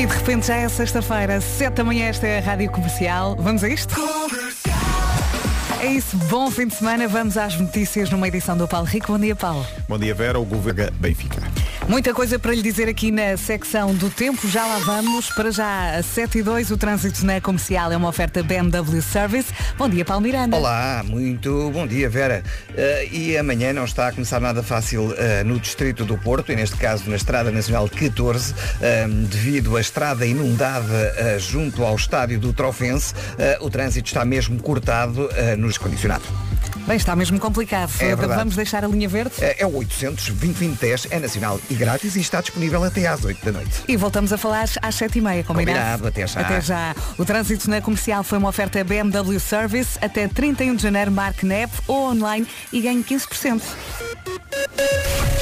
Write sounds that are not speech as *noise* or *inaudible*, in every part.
E de repente já é sexta-feira, sete da manhã, esta é a Rádio Comercial. Vamos a isto? É isso, bom fim de semana. Vamos às notícias numa edição do Paulo Rico. Bom dia, Paulo. Bom dia, Vera. O governo Benfica. Muita coisa para lhe dizer aqui na secção do tempo. Já lá vamos. Para já, a 7 e 2, o trânsito na comercial é uma oferta BMW Service. Bom dia, Paulo Miranda. Olá, muito bom dia, Vera. Uh, e amanhã não está a começar nada fácil uh, no distrito do Porto, e neste caso na Estrada Nacional 14, uh, devido à estrada inundada junto ao estádio do Trofense. o trânsito está mesmo cortado no condicionado. Bem, está mesmo complicado. É Vamos deixar a linha verde? É, é o 800 2010 é nacional e grátis e está disponível até às 8 da noite. E voltamos a falar às 7h30, combinado? Combinado, até já. Até já. O trânsito na comercial foi uma oferta BMW Service. Até 31 de janeiro, marque app ou online e ganhe 15%.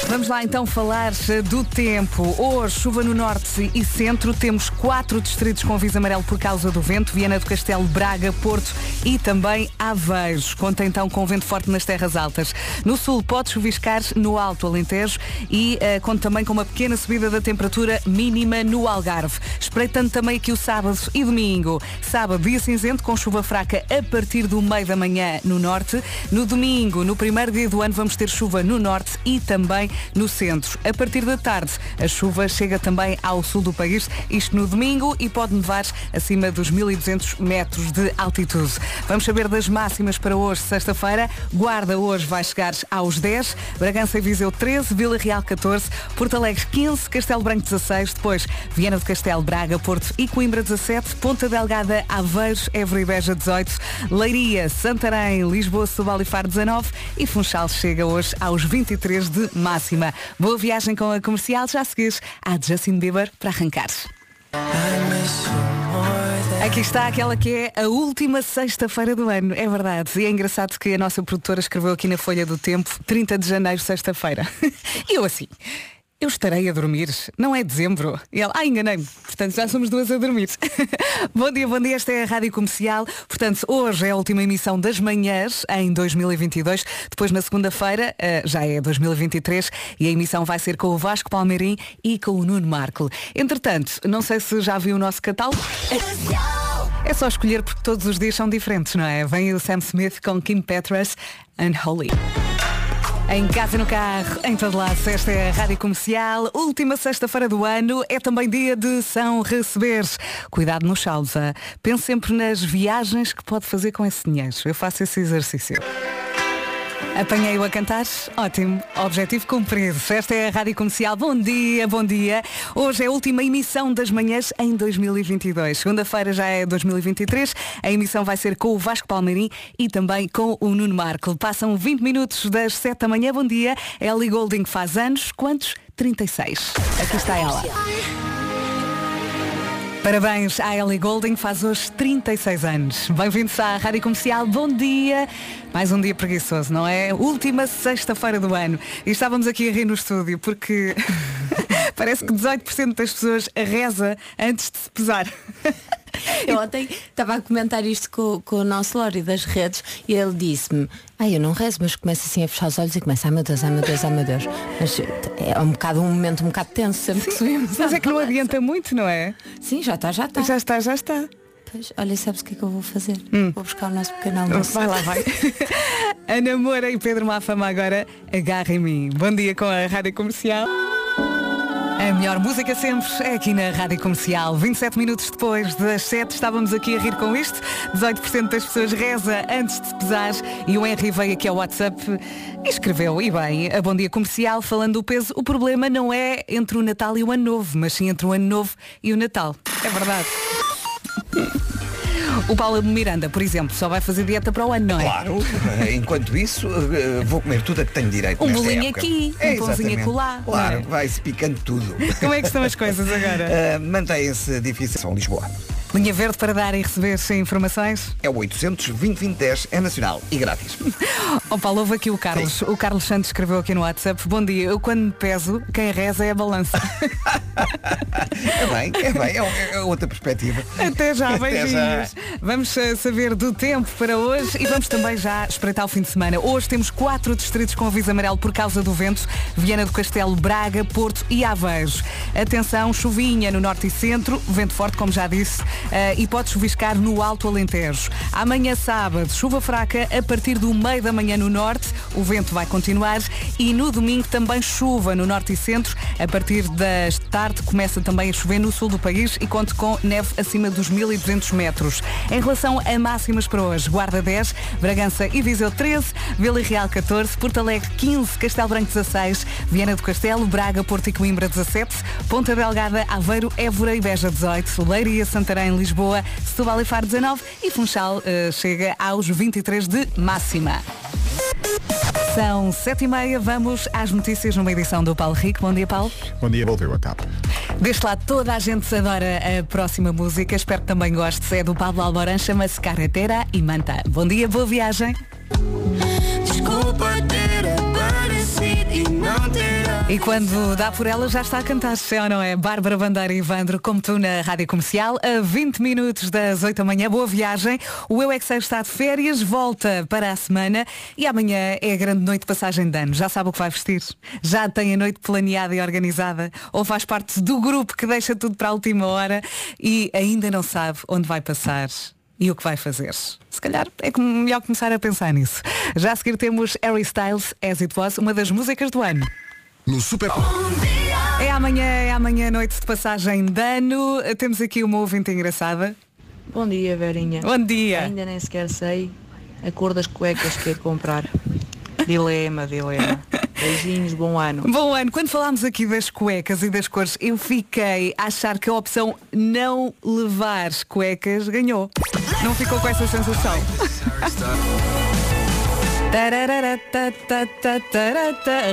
Vamos lá então falar do tempo. Hoje, chuva no norte e centro. Temos quatro distritos com aviso amarelo por causa do vento. Viana do Castelo, Braga, Porto e também Aveiros. Conta então com vento forte nas terras altas. No sul pode chuviscar no Alto Alentejo e uh, conta também com uma pequena subida da temperatura mínima no Algarve. Espreitando também aqui o sábado e domingo. Sábado, dia cinzento com chuva fraca a partir do meio da manhã no norte. No domingo, no primeiro dia do ano, vamos ter chuva no norte e também no centro. A partir da tarde, a chuva chega também ao sul do país, isto no domingo, e pode nevar acima dos 1200 metros de altitude. Vamos saber das máximas para hoje, sexta-feira. Guarda hoje vai chegar aos 10, Bragança e Viseu 13, Vila Real 14, Porto Alegre 15, Castelo Branco 16, depois Viana do Castelo, Braga, Porto e Coimbra 17, Ponta Delgada, Aveiros, Évora e Beja 18, Leiria, Santarém, Lisboa, Setúbal e Faro 19 e Funchal chega hoje aos 23 de máxima. Boa viagem com a comercial, já seguires a Justin Bieber para arrancar. Aqui está aquela que é a última sexta-feira do ano, é verdade. E é engraçado que a nossa produtora escreveu aqui na Folha do Tempo 30 de janeiro, sexta-feira. E *laughs* eu assim eu estarei a dormir, não é dezembro. E ela, ah, enganei-me. Portanto, já somos duas a dormir. *laughs* bom dia, bom dia, esta é a Rádio Comercial. Portanto, hoje é a última emissão das manhãs em 2022. Depois, na segunda-feira, uh, já é 2023 e a emissão vai ser com o Vasco Palmeirim e com o Nuno Marco. Entretanto, não sei se já viu o nosso catálogo. É só escolher porque todos os dias são diferentes, não é? Vem o Sam Smith com Kim Petras and Holly. Em casa, no carro, em todo lado, esta é a Rádio Comercial. Última sexta-feira do ano é também dia de São Receberes. Cuidado no saldos, pense sempre nas viagens que pode fazer com esse dinheiro. Eu faço esse exercício. Apanhei-o a cantar? Ótimo. Objetivo cumprido. Esta é a Rádio Comercial. Bom dia, bom dia. Hoje é a última emissão das manhãs em 2022. Segunda-feira já é 2023. A emissão vai ser com o Vasco Palmeirim e também com o Nuno Marco. Passam 20 minutos das 7 da manhã. Bom dia. Ellie Golding faz anos. Quantos? 36. Aqui está ela. Parabéns à Ellie Golding, faz hoje 36 anos. Bem-vindos à Rádio Comercial, bom dia. Mais um dia preguiçoso, não é? Última sexta-feira do ano. E estávamos aqui a rir no estúdio porque *laughs* parece que 18% das pessoas reza antes de se pesar. *laughs* Eu ontem estava a comentar isto com, com o nosso Lori das redes e ele disse-me, ai eu não rezo, mas começa assim a fechar os olhos e começa, ai meu Deus, ai meu Deus, ai meu Deus. Mas é um bocado um momento um bocado tenso sempre que subimos. Mas é que não adianta muito, não é? Sim, já está, já está. Já está, já está. Pois, olha, sabes o que é que eu vou fazer? Hum. Vou buscar o nosso pequeno almoço. Vai lá, vai. *laughs* Ana Moura e Pedro Mafama agora agarra em mim. Bom dia com a Rádio Comercial. A melhor música sempre é aqui na Rádio Comercial. 27 minutos depois das 7 estávamos aqui a rir com isto. 18% das pessoas reza antes de pesar e o Henry veio aqui ao WhatsApp e escreveu, e bem, a Bom Dia Comercial falando do peso, o problema não é entre o Natal e o Ano Novo, mas sim entre o Ano Novo e o Natal. É verdade. O Paulo Miranda, por exemplo, só vai fazer dieta para o ano, não é? Claro. Enquanto isso, eh, vou comer tudo a que tenho direito. Um bolinho aqui, é, um pãozinho acolá. Claro, é? vai-se picando tudo. Como é que estão as coisas agora? Uh, *laughs* Mantém-se difícil São Lisboa. Linha Verde para dar e receber informações? É o 800 é nacional e grátis. *laughs* Ó oh, Paulo, houve aqui o Carlos. Sim. O Carlos Santos escreveu aqui no WhatsApp. Bom dia, eu quando me peso, quem reza é a balança. *laughs* é bem, é bem, é, é outra perspectiva. Até já, Até beijinhos. já. Vamos eh, saber do tempo para hoje e vamos também já espreitar o fim de semana. Hoje temos quatro distritos com aviso amarelo por causa do vento. Viana do Castelo, Braga, Porto e Aveiros. Atenção, chuvinha no norte e centro, vento forte, como já disse, e pode chuviscar no Alto Alentejo. Amanhã sábado, chuva fraca a partir do meio da manhã no norte, o vento vai continuar e no domingo também chuva no norte e centro. A partir das tarde começa também a chover no sul do país e conta com neve acima dos 1200 metros. Em relação a máximas para hoje, Guarda 10, Bragança e Viseu 13, Vila Real 14, Porto Alegre 15, Castelo Branco 16, Viana do Castelo, Braga, Porto e Coimbra 17, Ponta Delgada, Aveiro, Évora e Beja 18, Leiria, Santarém, Lisboa, Setúbal e Faro 19 e Funchal eh, chega aos 23 de máxima. São sete e meia, vamos às notícias numa edição do Paulo Rico. Bom dia, Paulo. Bom dia, volteu a TAP. Deste lado toda a gente adora a próxima música. Espero que também gostes. É do Pablo Alborán, chama-se Carretera e Manta. Bom dia, boa viagem. Desculpa ter aparecido e não ter E quando dá por ela já está a cantar, é ou não é? Bárbara Bandeira e Ivandro, como tu na Rádio Comercial, a 20 minutos das 8 da manhã. Boa viagem. O Eu é está de férias, volta para a semana e amanhã é a grande noite de passagem de ano. Já sabe o que vai vestir? Já tem a noite planeada e organizada? Ou faz parte do grupo que deixa tudo para a última hora e ainda não sabe onde vai passar? E o que vai fazer? Se calhar é melhor começar a pensar nisso. Já a seguir temos Harry Styles, As It Was, uma das músicas do ano. No Super É amanhã, é amanhã noite de passagem de ano. Temos aqui uma ouvinte engraçada. Bom dia, Verinha. Bom dia. Ainda nem sequer sei a cor das cuecas que é comprar. Dilema, dilema. Beijinhos, bom ano. Bom ano, quando falámos aqui das cuecas e das cores, eu fiquei a achar que a opção não levar cuecas ganhou. Não ficou com essa sensação?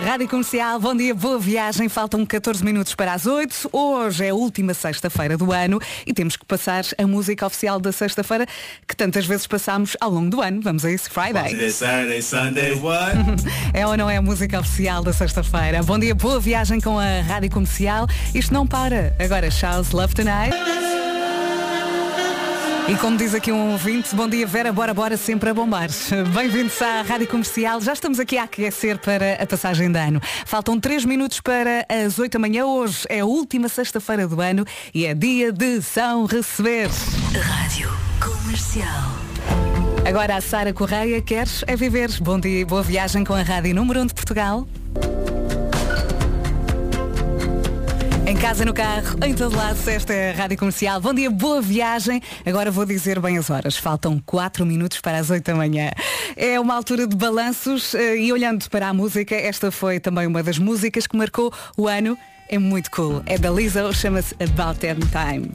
Rádio Comercial, bom dia, boa viagem. Faltam 14 minutos para as 8. Hoje é a última sexta-feira do ano e temos que passar a música oficial da sexta-feira que tantas vezes passamos ao longo do ano. Vamos a isso, Friday. Saturday, Sunday, what? *laughs* É ou não é a música oficial da sexta-feira? Bom dia, boa viagem com a Rádio Comercial. Isto não para. Agora, Charles Love Tonight. E como diz aqui um ouvinte, bom dia Vera, bora, bora, sempre a bombar. *laughs* Bem-vindos à Rádio Comercial. Já estamos aqui a aquecer para a passagem de ano. Faltam 3 minutos para as 8 da manhã. Hoje é a última sexta-feira do ano e é dia de São Receber. Rádio Comercial. Agora a Sara Correia queres é viver. Bom dia e boa viagem com a Rádio Número 1 de Portugal. Casa, no carro, em todo lado, esta é a Rádio Comercial. Bom dia, boa viagem. Agora vou dizer bem as horas. Faltam 4 minutos para as 8 da manhã. É uma altura de balanços eh, e olhando para a música, esta foi também uma das músicas que marcou o ano. É muito cool. É da Lizzo, chama-se About Time.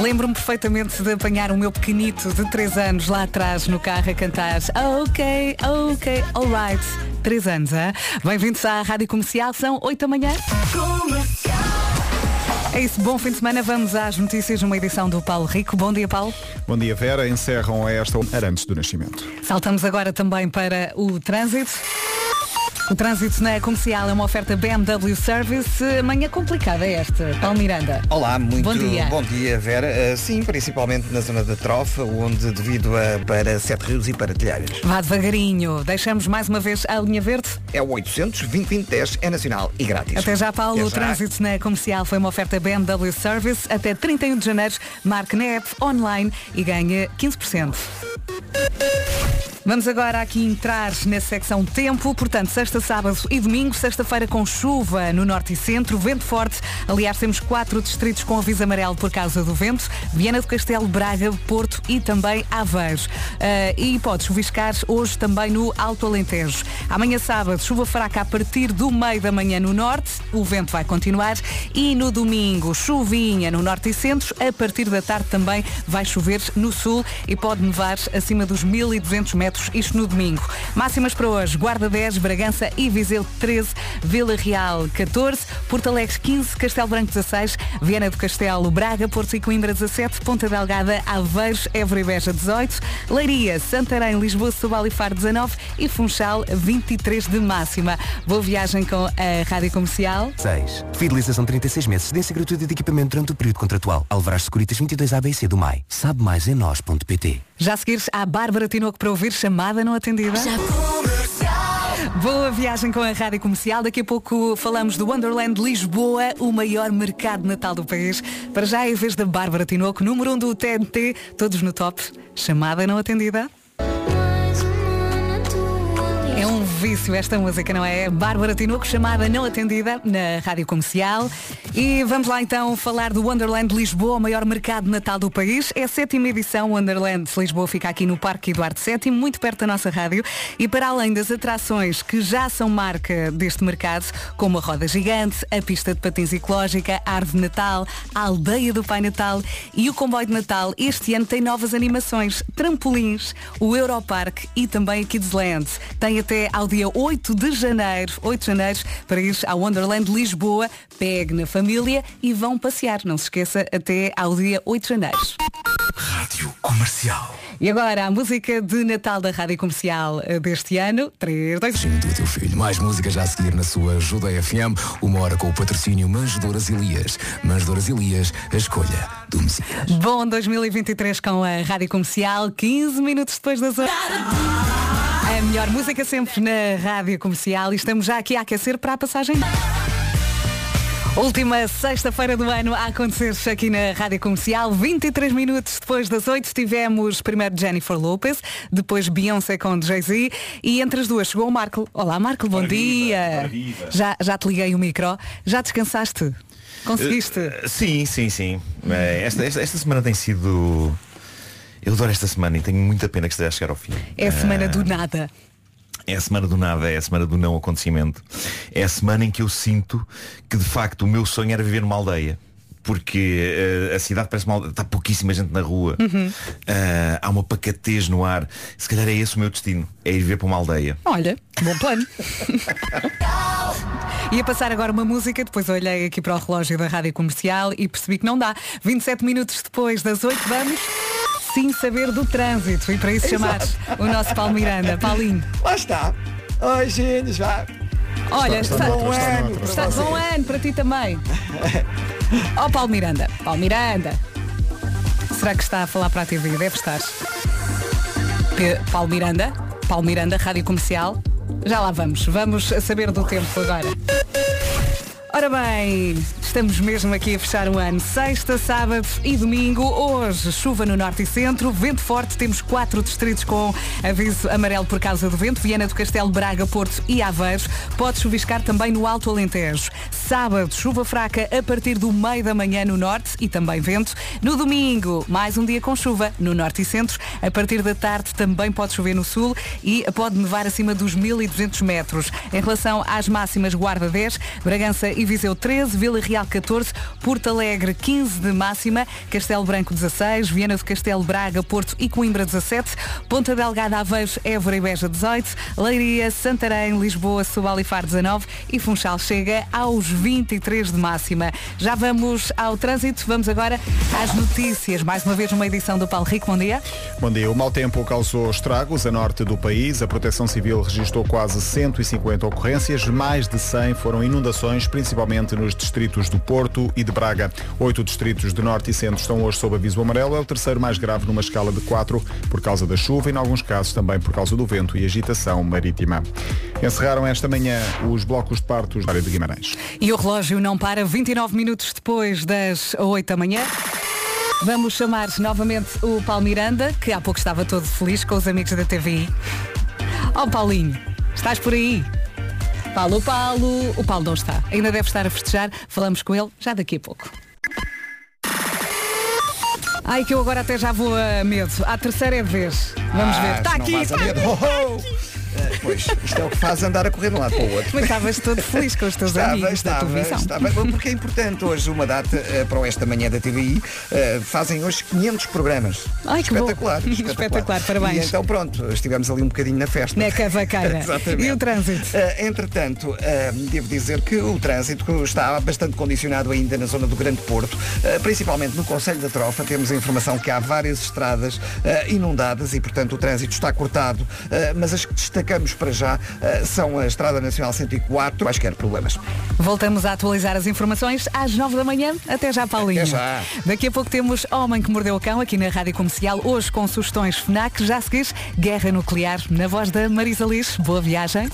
Lembro-me perfeitamente de apanhar o meu pequenito de 3 anos lá atrás no carro a cantar Ok, ok, alright. 3 anos, hein? Bem-vindos à Rádio Comercial, são 8 da manhã. É isso, bom fim de semana. Vamos às notícias numa edição do Paulo Rico. Bom dia, Paulo. Bom dia, Vera. Encerram esta hora antes do nascimento. Saltamos agora também para o trânsito. O trânsito na comercial é uma oferta BMW Service. Manhã complicada é esta. Paulo Miranda. Olá, muito Bom dia. bom dia, Vera. Uh, sim, principalmente na zona da Trofa, onde devido a, para Sete Rios e para Telheiras. Vá devagarinho. Deixamos mais uma vez a linha verde. É o 800 2010 é nacional e grátis. Até já, Paulo. Até O trânsito na comercial foi uma oferta BMW Service. Até 31 de janeiro, marque na app online e ganhe 15%. Vamos agora aqui entrar na secção tempo, portanto, sexta, sábado e domingo, sexta-feira com chuva no norte e centro, vento forte. Aliás, temos quatro distritos com aviso amarelo por causa do vento, Viana do Castelo, Braga, Porto e também Aveiros. Ah, e pode chuviscar hoje também no Alto Alentejo. Amanhã sábado, chuva fraca a partir do meio da manhã no norte, o vento vai continuar e no domingo, chuvinha no norte e centro, a partir da tarde também vai chover no sul e pode nevar acima dos 1200 metros minutos, isto no domingo. Máximas para hoje, Guarda 10, Bragança e Viseu 13, Vila Real 14, Porto Alegre 15, Castelo Branco 16, Viana do Castelo, Braga, Porto e Coimbra 17, Ponta Delgada, Aveiros, Évora e Beja 18, Leiria, Santarém, Lisboa, Setúbal e Faro 19 e Funchal 23 de máxima. Boa viagem com a Rádio Comercial. 6. Fidelização 36 meses. Cedência gratuita de equipamento durante o período contratual. Alvarás Securitas 22 ABC do MAI. Sabe mais em nós.pt. Já a seguir, há Bárbara Tinoco para ouvir chamada não atendida. Boa viagem com a Rádio Comercial. Daqui a pouco falamos do Wonderland Lisboa, o maior mercado Natal do país. Para já é a vez da Bárbara Tinoco, número 1 um do TNT, todos no top. Chamada não atendida. Vício esta música, não é? Bárbara Tinoco, chamada não atendida na Rádio Comercial. E vamos lá então falar do Wonderland Lisboa, o maior mercado Natal do país. É a sétima edição, Wonderland Lisboa fica aqui no Parque Eduardo VII, muito perto da nossa rádio. E para além das atrações que já são marca deste mercado, como a roda gigante, a pista de patins ecológica, a árvore Natal, a aldeia do Pai Natal e o comboio de Natal, este ano tem novas animações, trampolins, o Europark e também a Kidsland. Tem até ao dia 8 de janeiro, 8 de janeiro, para ir ao Wonderland Lisboa, pegue na família e vão passear. Não se esqueça, até ao dia 8 de janeiro. Rádio Comercial. E agora a música de Natal da Rádio Comercial eh, deste ano. 3, 2, do teu filho. Mais música já a seguir na sua Ajuda FM. Uma hora com o patrocínio Manjedoras Elias. Manjedoras Elias, a escolha do Messias. Bom 2023 com a Rádio Comercial, 15 minutos depois das horas. A melhor música sempre na Rádio Comercial e estamos já aqui a aquecer para a passagem. Última sexta-feira do ano a acontecer aqui na Rádio Comercial. 23 minutos depois das 8 tivemos primeiro Jennifer Lopez, depois Beyoncé com Jay-Z e entre as duas chegou o Marco. Olá Marco, bom dia. Já, já te liguei o micro. Já descansaste? Conseguiste? Uh, sim, sim, sim. Eh, Esta, esta, esta semana tem sido. Eu adoro esta semana e tenho muita pena que esteja a chegar ao fim. É a semana Ah, do nada. É a semana do nada, é a semana do não acontecimento. É a semana em que eu sinto que de facto o meu sonho era viver numa aldeia. Porque eh, a cidade parece uma aldeia, está pouquíssima gente na rua. Uhum. Ah, há uma pacatez no ar. Se calhar é esse o meu destino, é ir viver para uma aldeia. Olha, bom plano. *laughs* Ia passar agora uma música, depois olhei aqui para o relógio da rádio comercial e percebi que não dá. 27 minutos depois das 8 vamos sim saber do trânsito. E para isso chamar o nosso Paulo Miranda. Paulinho. Lá está. Oi, gente, já. Olha, Está- está, está bom está- ano para está- bom ano para ti também. *laughs* Ó Paulo Miranda. Paulo Miranda. Será que está a falar para a TV? Deve estar. Pe- Paulo Miranda. Paulo Miranda, Rádio Comercial. Já lá vamos. Vamos saber do tempo agora. Ora bem, estamos mesmo aqui a fechar o ano. Sexta, sábado e domingo. Hoje, chuva no norte e centro, vento forte. Temos quatro distritos com aviso amarelo por causa do vento. Viana do Castelo, Braga, Porto e Aveiros. Pode chuviscar também no Alto Alentejo. Sábado, chuva fraca a partir do meio da manhã no norte e também vento. No domingo, mais um dia com chuva no norte e centro. A partir da tarde também pode chover no sul e pode nevar acima dos 1200 metros. Em relação às máximas, Guarda 10, Bragança e Viseu 13, Vila Real 14, Porto Alegre 15 de máxima, Castelo Branco 16, Viana do Castelo, Braga, Porto e Coimbra 17, Ponta Delgada, Aveiros, Évora e Beja 18, Leiria, Santarém, Lisboa, Setúbal e Faro 19 e Funchal chega aos 23 de máxima. Já vamos ao trânsito, vamos agora às notícias. Mais uma vez uma edição do Paulo Rico, bom dia. Bom dia. O mau tempo causou estragos a norte do país. A Proteção Civil registrou quase 150 ocorrências. Mais de 100 foram inundações, principalmente nos distritos do Porto e de Braga. Oito distritos de norte e centro estão hoje sob aviso amarelo. É o terceiro mais grave numa escala de 4 por causa da chuva e, em alguns casos, também por causa do vento e agitação marítima. Encerraram esta manhã os blocos de partos da área de Guimarães. E o relógio não para 29 minutos depois das 8 da manhã. Vamos chamar novamente o Paulo Miranda, que há pouco estava todo feliz com os amigos da TVI. Ó Paulinho, estás por aí? Paulo, Paulo. O Paulo não está. Ainda deve estar a festejar. Falamos com ele já daqui a pouco. Ai, que eu agora até já vou a medo. A terceira é de vez. Vamos ver. Está Ah, se não aqui, vais a está medo. aqui. *laughs* Pois, isto é o que faz andar a correr de um lado para o outro. Mas estavas todo feliz com os teus Estava, amigos da estava, televisão. estava, porque é importante hoje uma data eh, para esta manhã da TVI. eh, fazem hoje 500 programas. Ai, que bom. *laughs* espetacular, Espetacular, parabéns. E então pronto, estivemos ali um bocadinho na festa. Na cavaqueira. *laughs* Exatamente. E o trânsito? Eh, entretanto, devo dizer que o trânsito está bastante condicionado ainda na zona do Grande Porto, principalmente no Conselho da Trofa. Temos a informação que há várias estradas inundadas e, portanto, o trânsito está cortado. Mas as que destacamos para já eh, são a Estrada Nacional 104, quaisquer problemas. Voltamos a atualizar as informações às 9 da manhã. Até já, Paulinho. Até já. Daqui a pouco temos Homem que Mordeu o Cão aqui na Rádio Comercial. Hoje com sugestões FNAC. Já a seguir, Guerra Nuclear na voz da Marisa Liz. Boa viagem.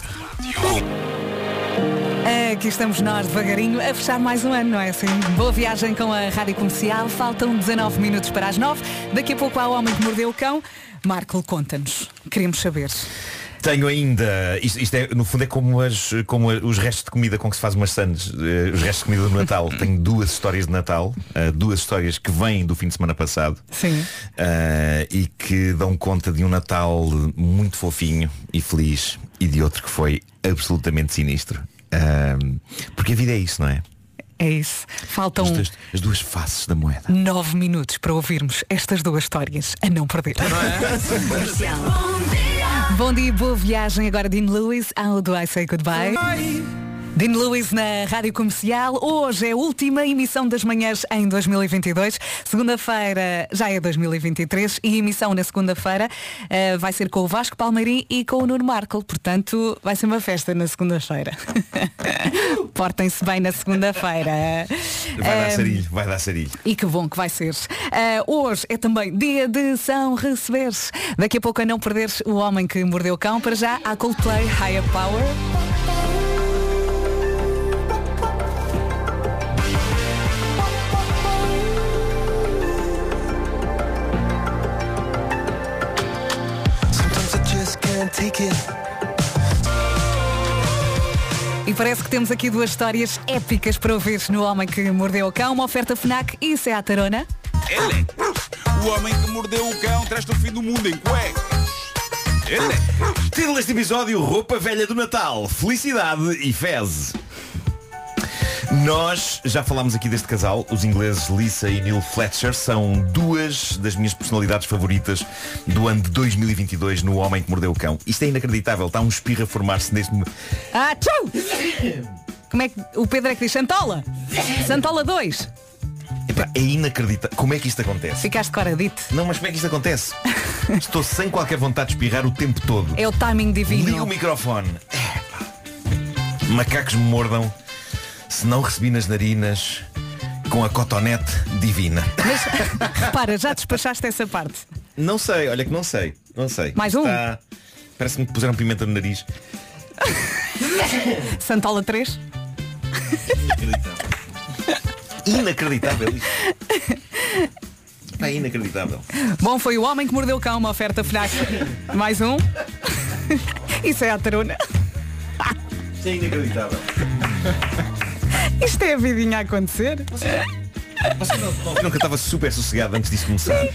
Aqui estamos nós devagarinho a fechar mais um ano, não é assim? Boa viagem com a Rádio Comercial. Faltam 19 minutos para as 9. Daqui a pouco há o Homem que Mordeu o Cão. Marco, conta-nos. Queremos saber. Tenho ainda, isto, isto é, no fundo é como, as, como os restos de comida com que se faz umas sandes, eh, os restos de comida do Natal. *laughs* Tenho duas histórias de Natal, eh, duas histórias que vêm do fim de semana passado Sim. eh, e que dão conta de um Natal muito fofinho e feliz e de outro que foi absolutamente sinistro. Ah, porque a vida é isso, não é? É isso. Faltam As duas, as duas faces da moeda. 9 minutos para ouvirmos estas duas histórias a não perder. *laughs* Bom dia, boa viagem. Agora Dean Lewis, How Do I Say Goodbye? Dean Lewis na Rádio Comercial. Hoje é a última emissão das manhãs em 2022. Segunda-feira já é 2023 e a emissão na segunda-feira eh, vai ser com o Vasco Palmeirim e com o Nuno Marco. Portanto, vai ser uma festa na segunda-feira. *laughs* Portem-se bem na segunda-feira. Vai dar Eh, sarilho, vai dar sarilho. e que bom que vai ser. Ah, hoje é também dia de São Receberes. Daqui a pouco a não perderes o homem que mordeu o cão. Para já, há Coldplay Higher Power. E parece que temos aqui duas histórias épicas para ouvir no Homem que Mordeu o Cão. Uma oferta FNAC e isso é a Tarona. Ele, o homem que mordeu o cão, traz-te o fim do mundo em cuecas. Ele. Título deste episódio, roupa velha do Natal, felicidade e fezes. Nós já falámos aqui deste casal, os ingleses Lisa e Neil Fletcher são duas das minhas personalidades favoritas do ano de 2022 no Homem que Mordeu o Cão. Isto é inacreditável, está um espirro a formar-se neste momento. Ah, tchau! Como é que o Pedro é que diz Santola? Santola 2. Epá, é inacreditável. Como é que isto acontece? Ficaste coradito. Não, mas como é que isto acontece? Estou sem qualquer vontade de espirrar o tempo todo. É o timing Liga o divino. microfone. Epá. Macacos me mordam se não recebi nas narinas com a cotonete divina. Mas repara, já despachaste essa parte. Não sei, olha que não sei. Não sei. Mais um? Está- Parece-me que puseram pimenta no nariz. Santola 3. Inacreditável isto. É inacreditável. Bom, foi o Homem que Mordeu o Cão, uma oferta FNAC. Mais um. Isso é a Tarona. Isto é inacreditável. Isto é a vidinha a acontecer. Você não, não que eu estava super sossegado antes disso começar.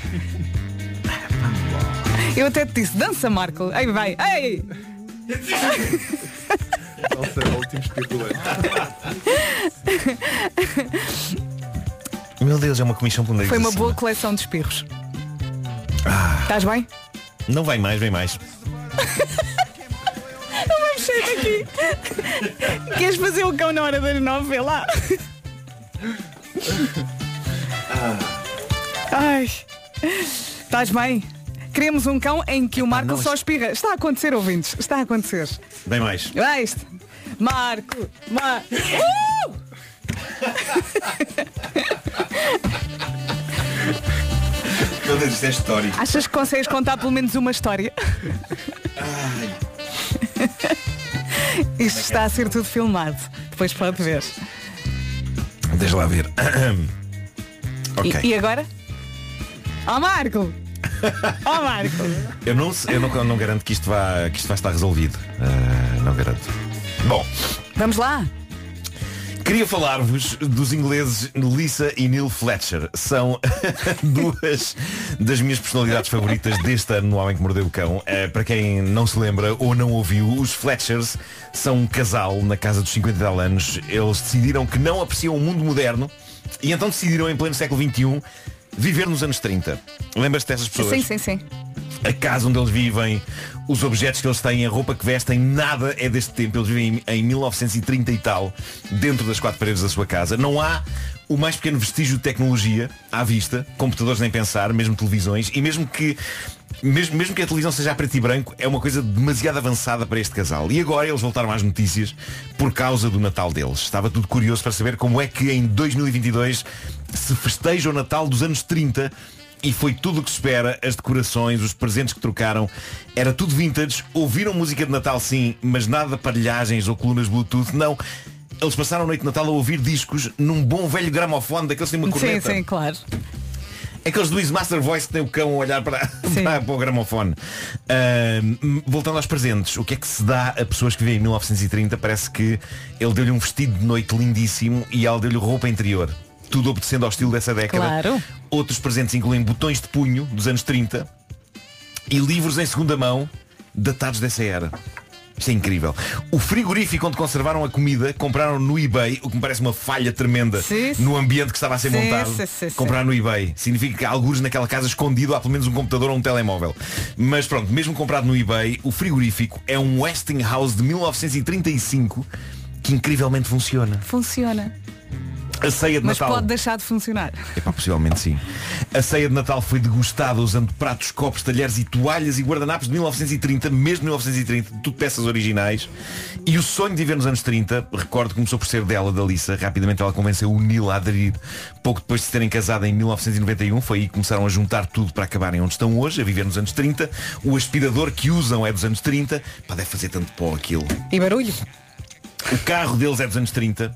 Eu até te disse, dança Marco. Ei, vai. Ei! Não será o último especulante. Meu Deus, é uma comissão pelo nariz Foi uma boa coleção de espirros. Ah. Estás bem? Não vem mais, vem mais. *laughs* Não vamos sair daqui. Queres fazer o cão na hora das nove? Vê lá. Ai. Estás bem? Queremos um cão em que o Marco não, só espirra. Está a acontecer, ouvintes. Está a acontecer. Vem mais. Vai isto. Marco. Marco. Uh! Meu Deus, isto é histórico. Achas que consegues contar pelo menos uma história? *laughs* Isto está a ser tudo filmado. Depois pode ver. Deixa lá ver. ok. E, e agora? Ó Marco! Ó Marco! *laughs* Eu não, eu não, eu não garanto que isto, vá, que isto vai estar resolvido. Ah, não garanto. Bom, Vamos lá! Queria falar-vos dos ingleses Lisa e Neil Fletcher. São *laughs* duas das minhas personalidades favoritas deste ano no Homem que Mordeu o Cão. Eh, para quem não se lembra ou não ouviu, os Fletchers são um casal na casa dos 50 e tal anos. Eles decidiram que não apreciam o mundo moderno e então decidiram em pleno século XXI viver nos anos 30. Lembras-te dessas pessoas? Sim, sim, sim. a casa onde eles vivem, os objetos que eles têm, a roupa que vestem, nada é deste tempo. Eles vivem em, em 1930 e tal, dentro das quatro paredes da sua casa. Não há o mais pequeno vestígio de tecnologia à vista, computadores nem pensar, mesmo televisões, e mesmo que mesmo, mesmo que a televisão seja a preto e branco, é uma coisa demasiado avançada para este casal. E agora eles voltaram às notícias por causa do Natal deles. Estava tudo curioso para saber como é que em 2022 se festeja o Natal dos anos 30 e foi tudo o que se espera, as decorações, os presentes que trocaram, era tudo vintage, ouviram música de Natal sim, mas nada de aparelhagens ou colunas Bluetooth, não. Eles passaram a noite de Natal a ouvir discos num bom velho gramofone daqueles que têm uma Sim, corneta. sim, claro. Aqueles do Master Voice que tem o cão a olhar para, *laughs* para, para o gramofone. Ahm, voltando aos presentes, o que é que se dá a pessoas que vivem em 1930? Parece que ele deu-lhe um vestido de noite lindíssimo e ela deu-lhe roupa interior. Tudo obedecendo ao estilo dessa década. Claro. Outros presentes incluem botões de punho dos anos 30 e livros em segunda mão datados dessa era. Isto é incrível. O frigorífico onde conservaram a comida compraram no eBay, o que me parece uma falha tremenda Sim, sim. no ambiente que estava a ser Sim, montado. sim, sim, sim. Compraram no eBay. Significa que há alguns naquela casa escondido há pelo menos um computador ou um telemóvel. Mas pronto, mesmo comprado no eBay, o frigorífico é um Westinghouse de 1935 que incrivelmente funciona. Funciona. A ceia de Mas Natal. pode deixar de funcionar. Epá, possivelmente sim. A ceia de Natal foi degustada usando pratos, copos, talheres e toalhas e guardanapos de 1930, mesmo de 1930, tudo peças originais. E o sonho de viver nos anos 30, recordo, começou por ser dela, da Lisa. Rapidamente ela convenceu o Neil a aderir. Pouco depois de se terem casado em 1991, foi aí que começaram a juntar tudo para acabarem onde estão hoje, a viver nos anos 30. O aspirador que usam é dos anos 30. Pá, deve fazer tanto pó aquilo. E barulho? O carro deles é dos anos 30.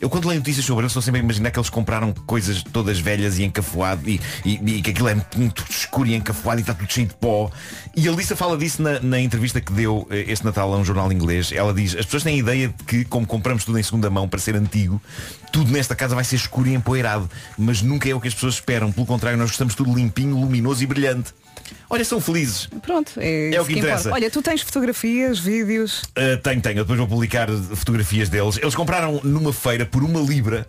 Eu quando leio notícias sobre eles estou sempre a imaginar que eles compraram coisas todas velhas e encafuado e, e- e que aquilo é muito escuro e encafuado e está tudo cheio de pó. E a Lisa fala disso na, na entrevista que deu eh, este Natal a um jornal inglês. Ela diz, as pessoas têm a ideia de que, como compramos tudo em segunda mão para ser antigo, tudo nesta casa vai ser escuro e empoeirado. Mas nunca é o que as pessoas esperam. Pelo contrário, nós gostamos tudo limpinho, luminoso e brilhante. Olha, são felizes. Pronto, é, É o que interessa. importa. Olha, tu tens fotografias, vídeos. Uh, tenho, tenho. Eu depois vou publicar fotografias deles. Eles compraram numa feira por uma libra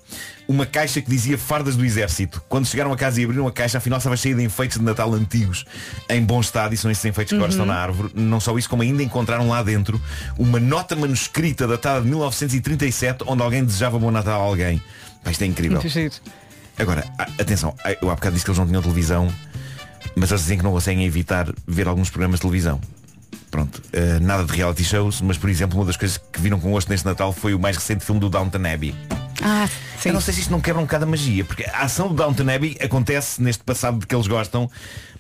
uma caixa que dizia fardas do exército. Quando chegaram a casa e abriram a caixa, afinal estava cheia de enfeites de Natal antigos em bom estado e são esses enfeites que agora Uhum. estão na árvore. Não só isso, como ainda encontraram lá dentro uma nota manuscrita datada de 1937 onde alguém desejava bom Natal a alguém. Pá, isto é incrível. Agora, atenção, eu há bocado disse que eles não tinham televisão, mas eles dizem que não conseguem evitar ver alguns programas de televisão. Pronto, eh, nada de reality shows, mas por exemplo, uma das coisas que viram com gosto neste Natal foi o mais recente filme do Downton Abbey. Ah, sim. Eu não sei se isto não quebra um bocado a magia, porque a ação do Downton Abbey acontece neste passado de que eles gostam,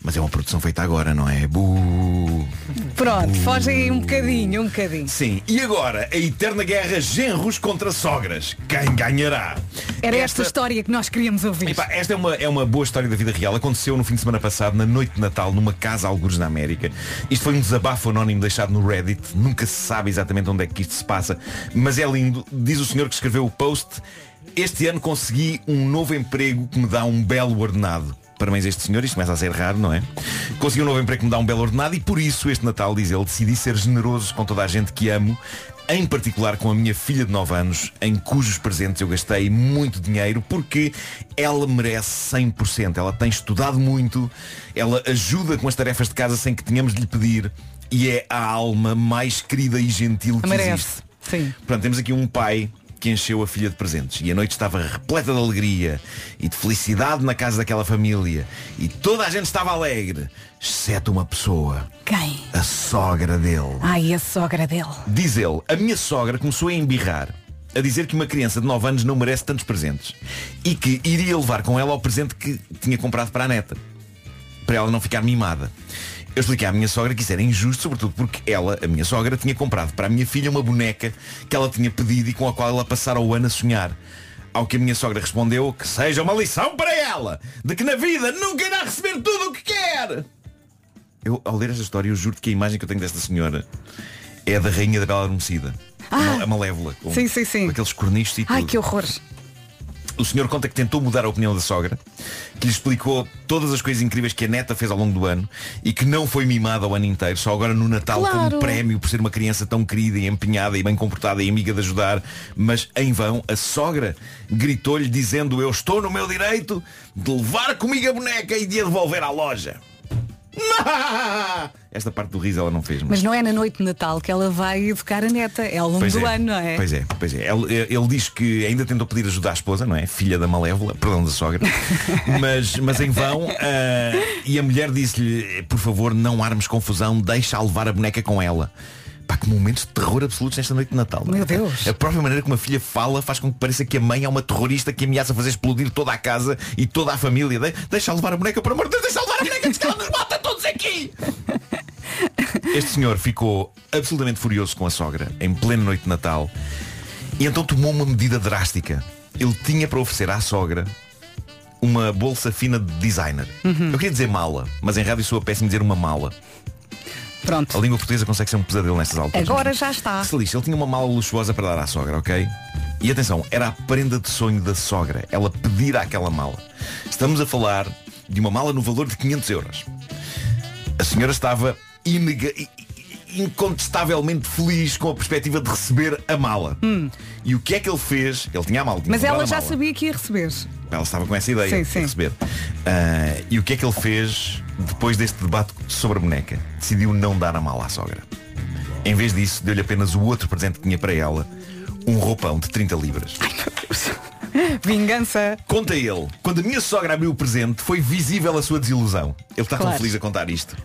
mas é uma produção feita agora, não é? Bu. Pronto, fogem aí um bocadinho, um bocadinho. Sim, e agora a eterna guerra genros contra sogras. Quem ganhará? Era esta história que nós queríamos ouvir. Epá, esta é uma, é uma boa história da vida real. Aconteceu no fim de semana passado, na noite de Natal, numa casa algures na América. Isto foi um desabafo anónimo deixado no Reddit. Nunca se sabe exatamente onde é que isto se passa. Mas é lindo. Diz o senhor que escreveu o post. Este ano consegui um novo emprego que me dá um belo ordenado. Parabéns a este senhor, isto começa a ser raro, não é? Consegui um novo emprego que me dá um belo ordenado e por isso este Natal, diz ele, decidi ser generoso com toda a gente que amo, em particular com a minha filha de 9 anos, em cujos presentes eu gastei muito dinheiro, porque ela merece 100%. Ela tem estudado muito, ela ajuda com as tarefas de casa sem que tenhamos de lhe pedir e é a alma mais querida e gentil que Merece. existe. Sim. Portanto, temos aqui um pai que encheu a filha de presentes e a noite estava repleta de alegria e de felicidade na casa daquela família e toda a gente estava alegre, exceto uma pessoa, Quem? a sogra dele. Ai, a sogra dele. Diz ele, a minha sogra começou a embirrar, a dizer que uma criança de 9 anos não merece tantos presentes e que iria levar com ela o presente que tinha comprado para a neta, para ela não ficar mimada. Eu expliquei à minha sogra que isso era injusto, sobretudo porque ela, a minha sogra, tinha comprado para a minha filha uma boneca que ela tinha pedido e com a qual ela passara o ano a sonhar. Ao que a minha sogra respondeu que seja uma lição para ela, de que na vida nunca irá receber tudo o que quer. Eu, ao ler esta história, eu juro que a imagem que eu tenho desta senhora é da Rainha da Bela Adormecida. A mal- A Malévola. Com, Sim, sim, sim. com aqueles cornichos e tudo. Ai, que horror. O senhor conta que tentou mudar a opinião da sogra, que lhe explicou todas as coisas incríveis que a neta fez ao longo do ano e que não foi mimada o ano inteiro, só agora no Natal Claro. como prémio por ser uma criança tão querida e empenhada e bem comportada e amiga de ajudar. Mas em vão, a sogra gritou-lhe dizendo eu estou no meu direito de levar comigo a boneca e de a devolver à loja. *laughs* Esta parte do riso ela não fez, Mas não é na noite de Natal que ela vai educar a neta, é ao longo Pois do é, ano, não é? Pois é, pois é. Ele, ele diz que ainda tentou pedir ajuda à esposa, não é? Filha da Malévola, perdão da sogra. *laughs* mas, mas em vão. ah, e a mulher disse-lhe, por favor, não armes confusão, deixa levar a boneca com ela. Que momentos de terror absolutos nesta noite de Natal. é? Meu Deus. A própria maneira que uma filha fala faz com que pareça que a mãe é uma terrorista que ameaça fazer explodir toda a casa e toda a família. De deixa levar a boneca, por amor de Deus, deixa levar a boneca, que ela nos mata todos aqui. *laughs* Este senhor ficou absolutamente furioso com a sogra em plena noite de Natal e então tomou uma medida drástica. Ele tinha para oferecer à sogra uma bolsa fina de designer. Uhum. Eu queria dizer mala, mas em rádio soa péssimo dizer uma mala. Pronto. A língua portuguesa consegue ser um pesadelo nestas alturas. Agora já está. Se lixa, ele tinha uma mala luxuosa para dar à sogra, ok? E atenção, era a prenda de sonho da sogra. Ela pedir aquela mala. Estamos a falar de uma mala no valor de 500 euros. A senhora estava inega- incontestavelmente feliz com a perspectiva de receber a mala. E o que é que ele fez? Ele tinha a mala. tinha Hum. Mas ela já sabia que ia receber. Ela estava com essa ideia Sim, de sim. receber. Ah, e o que é que ele fez depois deste debate sobre a boneca? Decidiu não dar a mala à sogra. Em vez disso, deu-lhe apenas o outro presente que tinha para ela, um roupão de 30 libras. *laughs* Vingança. Conta ele, quando a minha sogra abriu o presente, foi visível a sua desilusão. Ele está tão Claro. feliz a contar isto.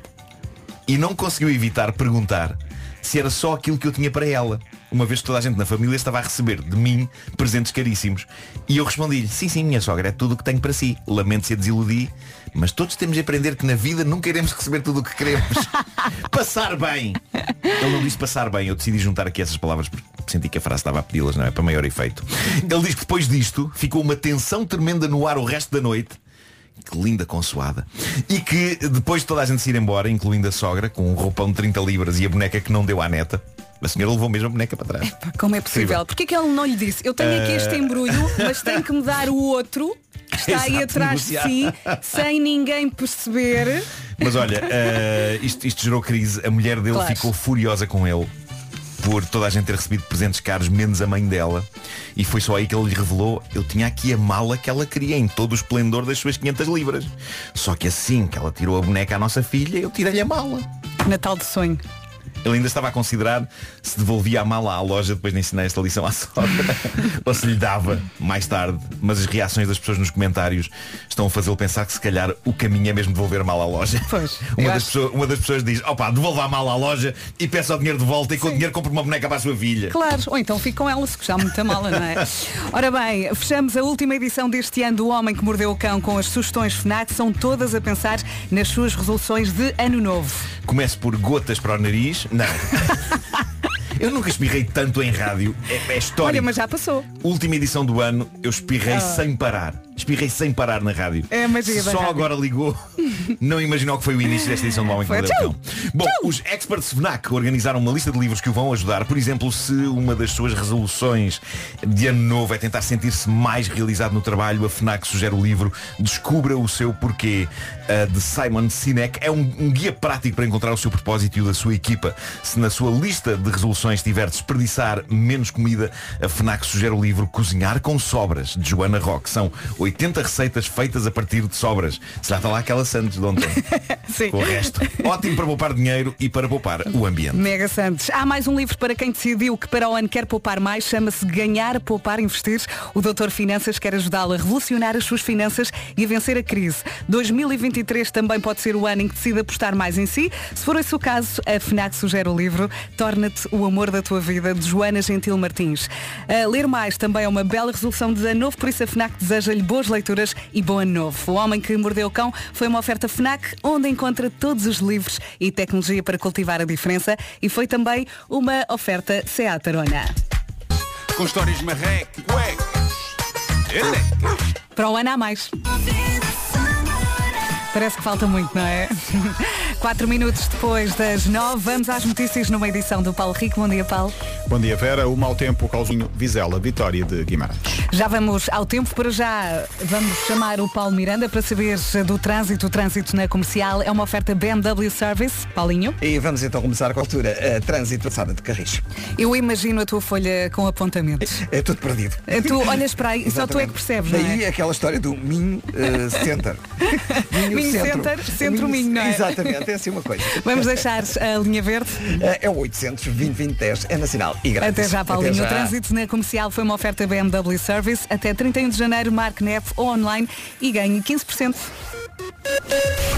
E não conseguiu evitar perguntar se era só aquilo que eu tinha para ela. Uma vez que toda a gente na família estava a receber de mim presentes caríssimos. E eu respondi-lhe, sim, sim, minha sogra, é tudo o que tenho para si. Lamento se a desiludi, mas todos temos de aprender que na vida nunca iremos receber tudo o que queremos. *laughs* passar bem. Ele não disse passar bem, eu decidi juntar aqui essas palavras porque senti que a frase estava a pedi-las, não é? Para maior efeito. Ele diz que depois disto ficou uma tensão tremenda no ar o resto da noite. Que linda consoada. E que depois de toda a gente se ir embora, incluindo a sogra, com um roupão de 30 libras e a boneca que não deu à neta, a senhora levou mesmo a boneca para trás. *laughs* Como é possível? Porquê que ele não lhe disse? Eu tenho aqui este Eh, embrulho, *laughs* mas tem que me dar o outro que está aí Exato, atrás de si, negociar. sem ninguém perceber. Mas olha, eh, isto, isto gerou crise. A mulher dele Claro. ficou furiosa com ele por toda a gente ter recebido presentes caros, menos a mãe dela. E foi só aí que ele lhe revelou, eu tinha aqui a mala que ela queria em todo o esplendor das suas 500 libras. Só que assim que ela tirou a boneca à nossa filha, eu tirei-lhe a mala. Natal de sonho. Ele ainda estava a considerar se devolvia a mala à loja depois de ensinar esta lição à sogra *laughs* ou se lhe dava mais tarde. Mas as reações das pessoas nos comentários estão a fazê-lo pensar que se calhar o caminho é mesmo devolver a mala à loja. Pois, *laughs* uma, das acho- pessoas, uma das pessoas diz, opa, devolva a mala à loja e peça o dinheiro de volta e com o dinheiro compra uma boneca para a sua filha. Claro, ou então fica com ela se gostar muito da mala, não é? *laughs* Ora bem, fechamos a última edição deste ano do Homem que Mordeu o Cão com as sugestões FNAC. São todas a pensar nas suas resoluções de ano novo. Começo por gotas para o nariz. Não. Eu nunca espirrei tanto em rádio. É, é histórico. Olha, mas já passou. Última edição do ano, eu espirrei Ah. sem parar. Espirrei sem parar na rádio. É magia da Só agora ligou. *laughs* Não imaginou que foi o início desta edição do Homem que. Mordeu o. Cão. Bom, os experts FNAC organizaram uma lista de livros que o vão ajudar. Por exemplo, se uma das suas resoluções de ano novo é tentar sentir-se mais realizado no trabalho, a FNAC sugere o livro Descubra o seu porquê uh, de Simon Sinek. É um, um guia prático para encontrar o seu propósito e o da sua equipa. Se na sua lista de resoluções tiver desperdiçar menos comida, a FNAC sugere o livro Cozinhar com Sobras, de Joana Roque. São 80 receitas feitas a partir de sobras. Se lá está lá aquela Santos de ontem. *laughs* Sim. Com o resto. Ótimo para poupar dinheiro e para poupar o ambiente. Mega Santos. Há mais um livro para quem decidiu que para o ano quer poupar mais. Chama-se Ganhar, Poupar, Investir. O Doutor Finanças quer ajudá-lo a revolucionar as suas finanças e a vencer a crise. 2023 também pode ser o ano em que decide apostar mais em si. Se for esse o caso, a FNAC sugere o livro Torna-te o amor da tua vida, de Joana Gentil Martins. A ler mais também é uma bela resolução de ano novo, por isso a FNAC deseja-lhe boas leituras e bom ano novo. O Homem que Mordeu o Cão foi uma oferta FNAC, onde encontra todos os livros e tecnologia para cultivar a diferença e foi também uma oferta Seat Arona. Com histórias marrecas. Para o ano há mais. Parece que falta muito, não é? Quatro minutos depois das nove, vamos às notícias numa edição do Paulo Rico. Bom dia, Paulo. Bom dia, Vera. O mau tempo causou Vizela, vitória de Guimarães. Já vamos ao tempo para já. Vamos chamar o Paulo Miranda para saber do trânsito. O trânsito na comercial é uma oferta BMW Service. Paulinho. E vamos então começar com a altura. Uh, trânsito passada de Carris. Eu imagino a tua folha com apontamentos. É tudo perdido. Tu olhas para aí e só tu é que percebes, não é? Daí aquela história do Min uh, Center. *laughs* Minho Center, Centro Minho, não é? Exatamente, é assim uma coisa. Vamos deixar a linha verde. Uh, é o 800 2010 é nacional e grátis. Até já, Paulinho. Até já. O trânsito na comercial foi uma oferta BMW Service. Até 31 de janeiro, marque NEF ou online e ganhe 15%.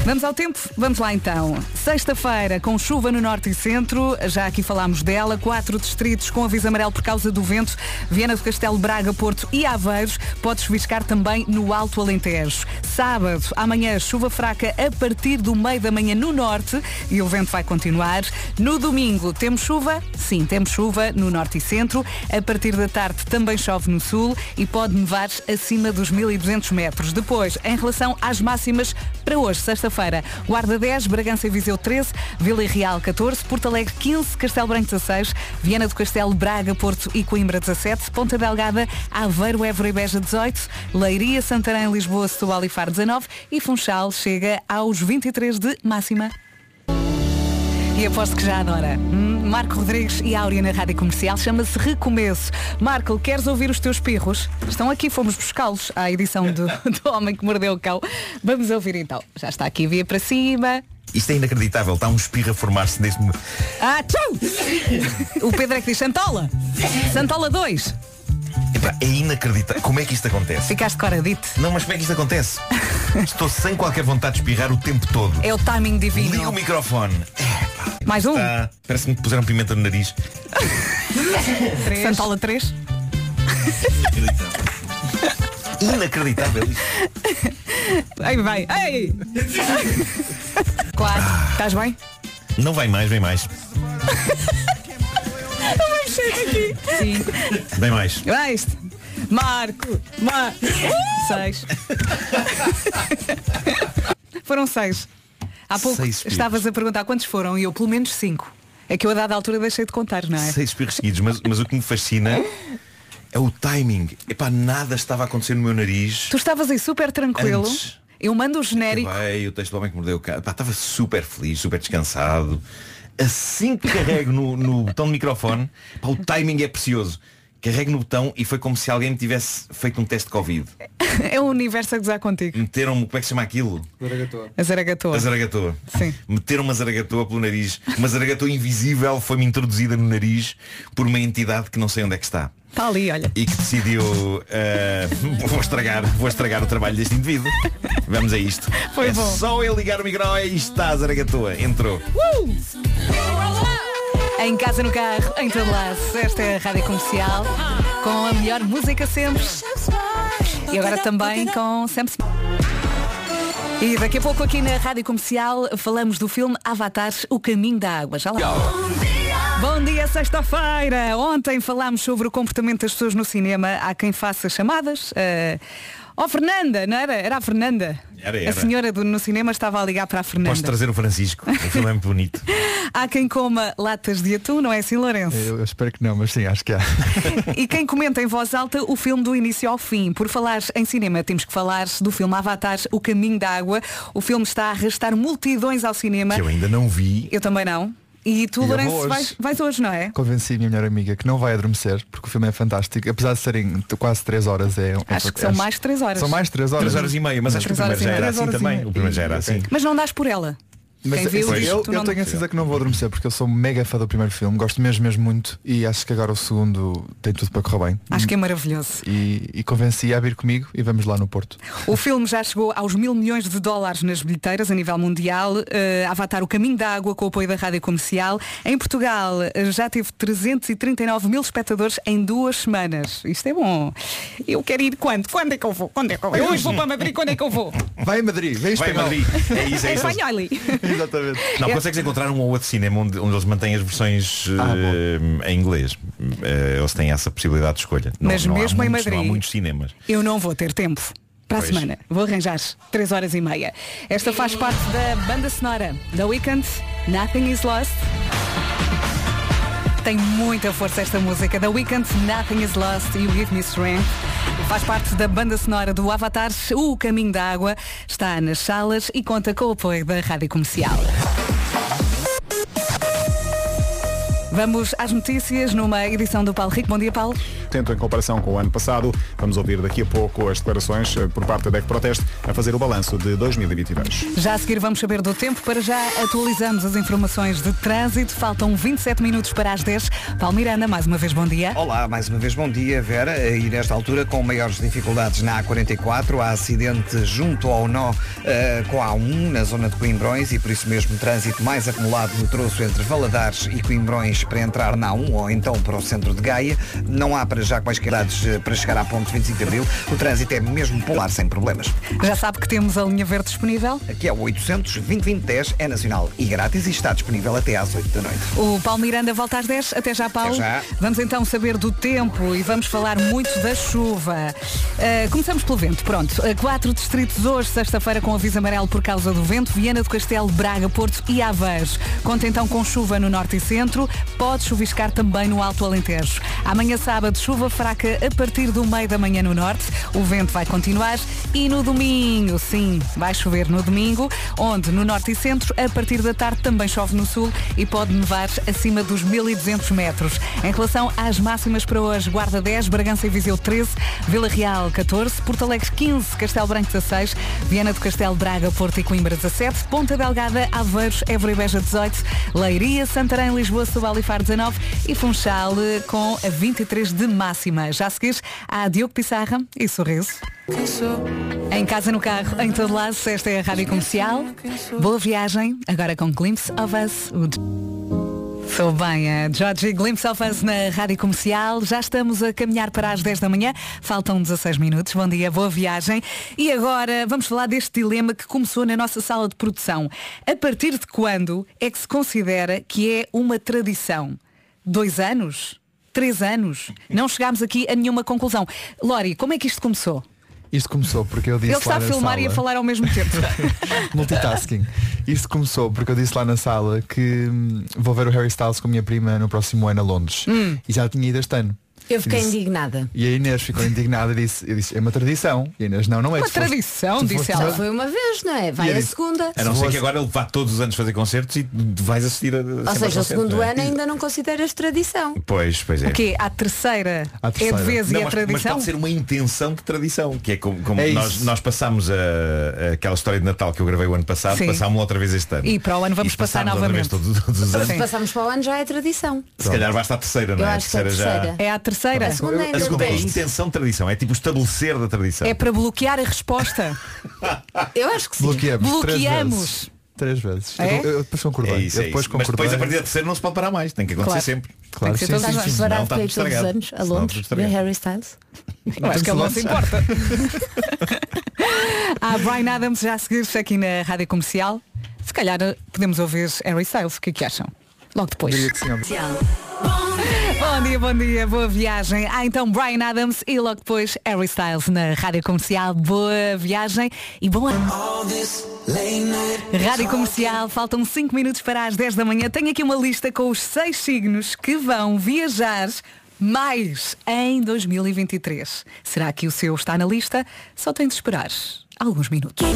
Vamos ao tempo? Vamos lá então. Sexta-feira, com chuva no norte e centro, já aqui falámos dela, quatro distritos com aviso amarelo por causa do vento, Viana do Castelo, Braga, Porto e Aveiros, pode chuviscar também no Alto Alentejo. Sábado, amanhã, chuva fraca a partir do meio da manhã no norte e o vento vai continuar. No domingo, temos chuva? Sim, temos chuva no norte e centro. A partir da tarde também chove no sul e pode nevar acima dos 1200 metros. Depois, em relação às máximas para hoje, sexta-feira, Guarda 10, Bragança e Viseu 13, Vila Real 14, Porto Alegre 15, Castelo Branco 16, Viana do Castelo, Braga, Porto e Coimbra 17, Ponta Delgada, Aveiro, Évora e Beja 18, Leiria, Santarém, Lisboa, Setúbal e Faro 19 e Funchal chega aos 23 de máxima. E aposto que já adora. Hum, Marco Rodrigues e Áurea na Rádio Comercial chama-se Recomeço. Marco, queres ouvir os teus pirros? Estão aqui, fomos buscá-los à edição do, *laughs* do Homem que Mordeu o Cão. Vamos ouvir então. Já está aqui, via para cima. Isto é inacreditável, está um espirro a formar-se neste momento. Ah, tchau! O Pedro é que diz Santola. Santola 2. Epá, é inacreditável. Como é que isto acontece? Ficaste coradito. Não, mas como é que isto acontece? Estou sem qualquer vontade de espirrar o tempo todo. É o timing Liga o divino. microfone. Mais um. Tá, Parece-me que puseram pimenta no nariz. Santola 3. Inacreditável isto. Ai, vai. Ei! Claro. Estás bem? Não vai mais, vem mais. Vai mexer aqui. Sim. Vem mais. Marco. Marco. *laughs* Seis. *laughs* Foram seis. Há pouco Seis estavas a perguntar quantos foram e eu pelo menos cinco. É que eu a dada altura deixei de contar, não é? Seis espirros seguidos, mas, mas o que me fascina é o timing. Epá, nada estava a acontecer no meu nariz. Tu estavas aí super tranquilo. Antes. Eu mando o genérico. Acabei, o texto do homem que mordeu o. Epá, Estava super feliz, super descansado. Assim que carrego no, no botão de microfone, pá, o timing é precioso. Carrego no botão e foi como se alguém me tivesse feito um teste de Covid. *laughs* É o universo a gozar contigo. Meteram-me, como é que se chama aquilo? A zaragatoa. A zaragatoa. Sim. Meteram uma zaragatoa pelo nariz. Uma zaragatoa invisível foi-me introduzida no nariz por uma entidade que não sei onde é que está. Está ali, olha. E que decidiu eh, *laughs* vou estragar, vou estragar o trabalho deste indivíduo. Vamos a isto. Foi é bom. só eu ligar o microfone e está a zaragatoa. Entrou. Em casa, no carro, em todo lado. Esta é a Rádio Comercial com a melhor música sempre. E agora também com Smith. E daqui a pouco aqui na Rádio Comercial falamos do filme Avatar, O Caminho da Água. Já lá. Bom dia, sexta-feira. Ontem falámos sobre o comportamento das pessoas no cinema. Há quem faça chamadas. eh, Oh Fernanda, não era? Era a Fernanda. Era, A era. senhora do- no cinema estava a ligar para a Fernanda. Posso trazer o Francisco. O filme é muito bonito. *laughs* Há quem coma latas de atum, não é assim, Lourenço? Eu, eu espero que não, mas sim, acho que há. *laughs* E quem comenta em voz alta o filme do início ao fim. Por falar em cinema, temos que falar do filme Avatar, O Caminho da Água. O filme está a arrastar multidões ao cinema. Que eu ainda não vi. Eu também não. E tu, E Lourenço, hoje. vais, vais hoje, não é? Convenci a minha melhor amiga que não vai adormecer, porque o filme é fantástico. Apesar de serem quase 3 horas, é. é Acho que são mais de três horas. São mais de 3 horas. Três horas e meia, mas acho que o primeiro horas já era assim Três horas também. O primeiro já era assim. Mas não dás por ela. Mas Quem viu assim, diz, eu, tu eu não- tenho a certeza que não vou adormecer porque eu sou mega fã do primeiro filme, gosto mesmo, mesmo muito e acho que agora o segundo tem tudo para correr bem. Acho que é maravilhoso. E, e convenci a vir comigo e vamos lá no Porto. O filme já chegou aos mil milhões de dólares nas bilheteiras a nível mundial. Uh, Avatar o Caminho da Água com o apoio da Rádio Comercial. Em Portugal uh, já teve 339 mil espectadores em duas semanas. Isto é bom. Eu quero ir quando? Quando é que eu vou? Quando é que eu vou? Eu hoje vou para Madrid, quando é que eu vou? Vai a Madrid, vem Vai a. Madrid. É isso, é isso. Espanhol. *laughs* Exatamente. *laughs* Não, consegues encontrar um ou outro cinema onde, onde eles mantêm as versões Ah, eh, em inglês. Eh, eles têm essa possibilidade de escolha. Não- Mas não mesmo em muitos- Não há Madrid- muitos cinemas. Eu não vou ter tempo Para Pois. a semana. Vou arranjar 3 horas e meia. Esta faz parte da banda sonora da Weekend, Nothing is Lost. Tem muita força esta música. Da Weekend, Nothing is Lost, You Give Me Strength. Faz parte da banda sonora do Avatar, O Caminho da Água. Está nas salas e conta com o apoio da Rádio Comercial. Vamos às notícias numa edição do Paulo Rico. Bom dia, Paulo. Tento em comparação com o ano passado, vamos ouvir daqui a pouco as declarações eh, por parte da DEC Proteste a fazer o balanço de 2022. Já a seguir vamos saber do tempo. Para já atualizamos as informações de trânsito. Faltam 27 minutos para as 10. Paulo Miranda, mais uma vez bom dia. Olá, mais uma vez bom dia, Vera. E nesta altura, com maiores dificuldades na A44, há acidente junto ao nó eh, com a A1, na zona de Coimbrões, e por isso mesmo trânsito mais acumulado no troço entre Valadares e Coimbrões para entrar na A1 ou então para o centro de Gaia. Não há para já quaisquer idades eh, para chegar à ponte 25 de Abril. O trânsito é mesmo polar sem problemas. Já sabe que temos a linha verde disponível? Aqui é o 800 2010 é nacional e grátis e está disponível até às 8 da noite. O Paulo Miranda volta às 10. Até já, Paulo. Até já. Vamos então saber do tempo e vamos falar muito da chuva. Uh, começamos pelo vento. Pronto. Uh, quatro distritos hoje, sexta-feira, com aviso amarelo por causa do vento. Viana do Castelo, Braga, Porto e Aveiro. Conta então com chuva no norte e centro. Pode chuviscar também no Alto Alentejo. Amanhã, sábado, chuva fraca a partir do meio da manhã no norte. O vento vai continuar. E no domingo, sim, vai chover no domingo, onde no norte e centro, a partir da tarde também chove no sul e pode nevar acima dos 1200 metros. Em relação às máximas para hoje, Guarda 10, Bragança e Viseu 13, Vila Real 14, Porto Alegre 15, Castelo Branco 16, Viana do Castelo, Braga, Porto e Coimbra 17, Ponta Delgada, Aveiros, Évora e Beja 18, Leiria, Santarém, Lisboa, Setúbal e Faro 19 e Funchal com a 23 de máxima. Já a seguir, há Diogo Pissarra e Sorriso. Em casa, no carro, em todo lado, esta é a Rádio Comercial. Boa viagem, agora com Glimpse of Us. Sou bem, a Georgie Glimpse of Us na Rádio Comercial. Já estamos a caminhar para as 10 da manhã. Faltam 16 minutos. Bom dia, boa viagem. E agora vamos falar deste dilema que começou na nossa sala de produção. A partir de quando é que se considera que é uma tradição? Dois anos? Três anos? Não chegámos aqui a nenhuma conclusão. Lori, como é que isto começou? Isto começou porque eu disse Ele está lá a filmar e a sala- falar ao mesmo tempo. *laughs* Multitasking. Isto começou porque eu disse lá na sala que hum, vou ver o Harry Styles com a minha prima no próximo ano a Londres. Hum. E já tinha ido este ano. Eu fiquei Disse- indignada. E a Inês ficou indignada e disse, eu disse, é uma tradição. E a Inês, não, não é. Uma foste- tradição, tu disse foste- ela. Só foi uma vez, não é? Vai E a disse- segunda. A não ser que agora ele vá todos os anos fazer concertos e vais assistir a. Ou seja, o segundo ano ainda não consideras tradição. Pois, pois é. O quê? À terceira, À é terceira. de vez e Não, é mas, tradição? Mas pode ser uma intenção de tradição, que é como, como É nós, nós passámos a, a- aquela história de Natal que eu gravei o ano passado, Sim. passámos outra vez este ano. E para o ano vamos E passar novamente. todos, todos os Se anos. passamos para o ano já é tradição. Se calhar basta a terceira, não é? acho que é a terceira já. terceira. É a terceira. A segunda ainda A segunda é a intenção de tradição, é tipo estabelecer da tradição. É para bloquear a resposta. *laughs* Eu acho que sim. Bloqueamos. Bloqueamos. Três vezes. É? Eu, eu depois concordei. É isso, eu é depois isso. Mas concordei. depois a partir da terceira não se pode parar mais, tem que acontecer Claro. sempre. Claro, Tem que ser sim, todos sim, os sim, Não, todos os anos a Londres estragado. Harry Styles. *laughs* Eu acho que ele não se importa. *laughs* Há Brian Adams já a seguir aqui na Rádio Comercial. Se calhar eh, podemos ouvir Harry Styles. O que é que acham? Logo depois. Bom dia, bom dia, boa viagem. Ah, então Brian Adams e logo depois Harry Styles na Rádio Comercial. Boa viagem e bom ano. Rádio Comercial, faltam 5 minutos para as 10 da manhã. Tenho aqui uma lista com os seis signos que vão viajar mais em 2023. Será que o seu está na lista? Só tem de esperar alguns minutos.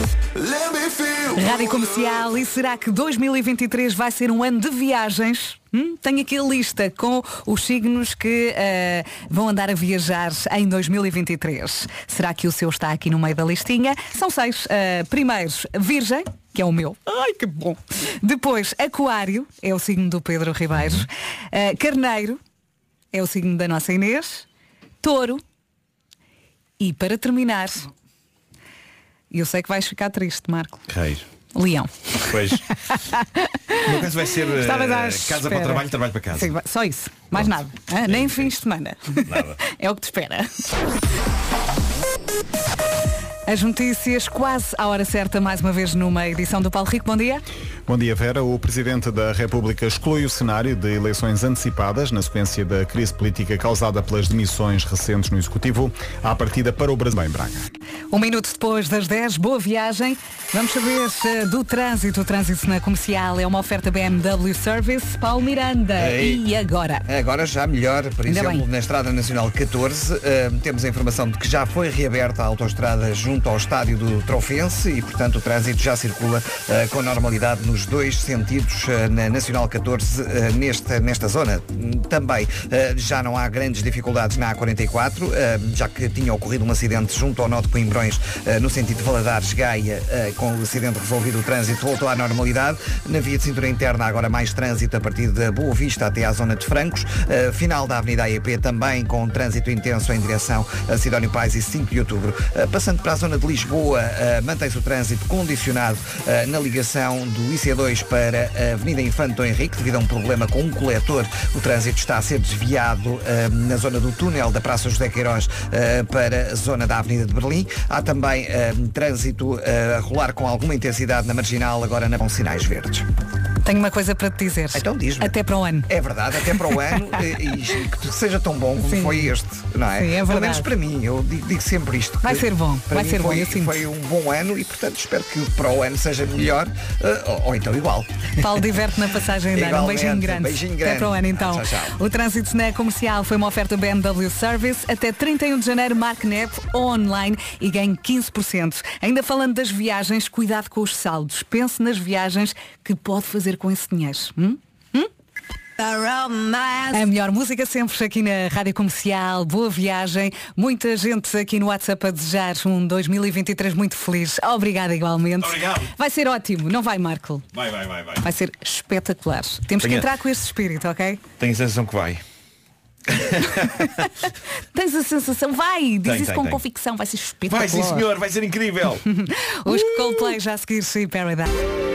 Rádio Comercial, e será que 2023 vai ser um ano de viagens? Hum? Tenho aqui a lista com os signos que eh, vão andar a viajar em 2023. Será que o seu está aqui no meio da listinha? São seis. Eh, primeiros, Virgem, que é o meu. Ai, que bom. Depois, Aquário, é o signo do Pedro Ribeiro. Eh, Carneiro, é o signo da nossa Inês. Touro. E para terminar, eu sei que vais ficar triste, Marco. Reis. Leão. Pois. O meu caso vai ser à casa espera. para o trabalho, trabalho para casa. Sim, só isso. Mais nada. Hã? Nem fins de semana. Nada. *laughs* é o que te espera. As notícias quase à hora certa, mais uma vez numa edição do Paulo Rico. Bom dia. Bom dia, Vera. O Presidente da República exclui o cenário de eleições antecipadas na sequência da crise política causada pelas demissões recentes no Executivo à partida para o Brasil em Braga. Um minuto depois das 10, boa viagem. Vamos saber do trânsito. O trânsito na comercial é uma oferta BMW Service. Paulo Miranda. Ei. E agora? Agora já melhor, por Ainda exemplo, bem. na Estrada Nacional 14, eh, temos a informação de que já foi reaberta a autoestrada junto ao estádio do Trofense e, portanto, o trânsito já circula eh, com normalidade nos dois sentidos eh, na Nacional 14 eh, nesta, nesta zona. Também eh, já não há grandes dificuldades na A44, eh, já que tinha ocorrido um acidente junto ao nó de Coimbrões no sentido de Valadares-Gaia, com o acidente resolvido, o trânsito voltou à normalidade. Na via de cintura interna, agora mais trânsito a partir da Boa Vista até à zona de Francos. Final da Avenida AEP também com trânsito intenso em direção a Sidónio Pais e 5 de outubro. Passando para a zona de Lisboa, mantém-se o trânsito condicionado na ligação do IC2 para a Avenida Infante Dom Henrique, devido a um problema com um coletor. O trânsito está a ser desviado eh, na zona do túnel da Praça José Queiroz eh, para a zona da Avenida de Berlim. Há também eh, trânsito a rolar com alguma intensidade na marginal, agora na com sinais verdes. Tenho uma coisa para te dizer. Então diz-me. Até para o ano. É verdade, até para o *laughs* ano e, e que seja tão bom como Sim. foi este, não é? Sim, é Pelo verdade. menos para mim, eu digo, digo sempre isto. Vai ser bom, vai ser bom, foi, eu sinto. foi um bom ano e portanto espero que para o ano seja melhor eh, ou, ou então igual. Paulo diverte na passagem de ano. Um beijinho grande. beijinho Até grande. para o ano então. Tchau, tchau. O trânsito na comercial foi uma oferta BMW Service. Até 31 de janeiro, marque NEP online e ganhe 15%. Ainda falando das viagens, cuidado com os saldos. Pense nas viagens que pode fazer com esse dinheiro. Hum? A melhor música sempre aqui na Rádio Comercial. Boa viagem. Muita gente aqui no WhatsApp a desejar um 2023 muito feliz. Obrigada igualmente. Obrigado. Vai ser ótimo, não vai, Marco? Vai, vai, vai, vai. Vai ser espetacular. Temos que entrar com este espírito, ok? Tenho a sensação que vai. *laughs* Tens a sensação, vai, diz Tem, isso tem, com tem. convicção, vai ser espetacular. Vai sim senhor, vai ser incrível. *laughs* Os Coldplay já a seguir sim, Paradise.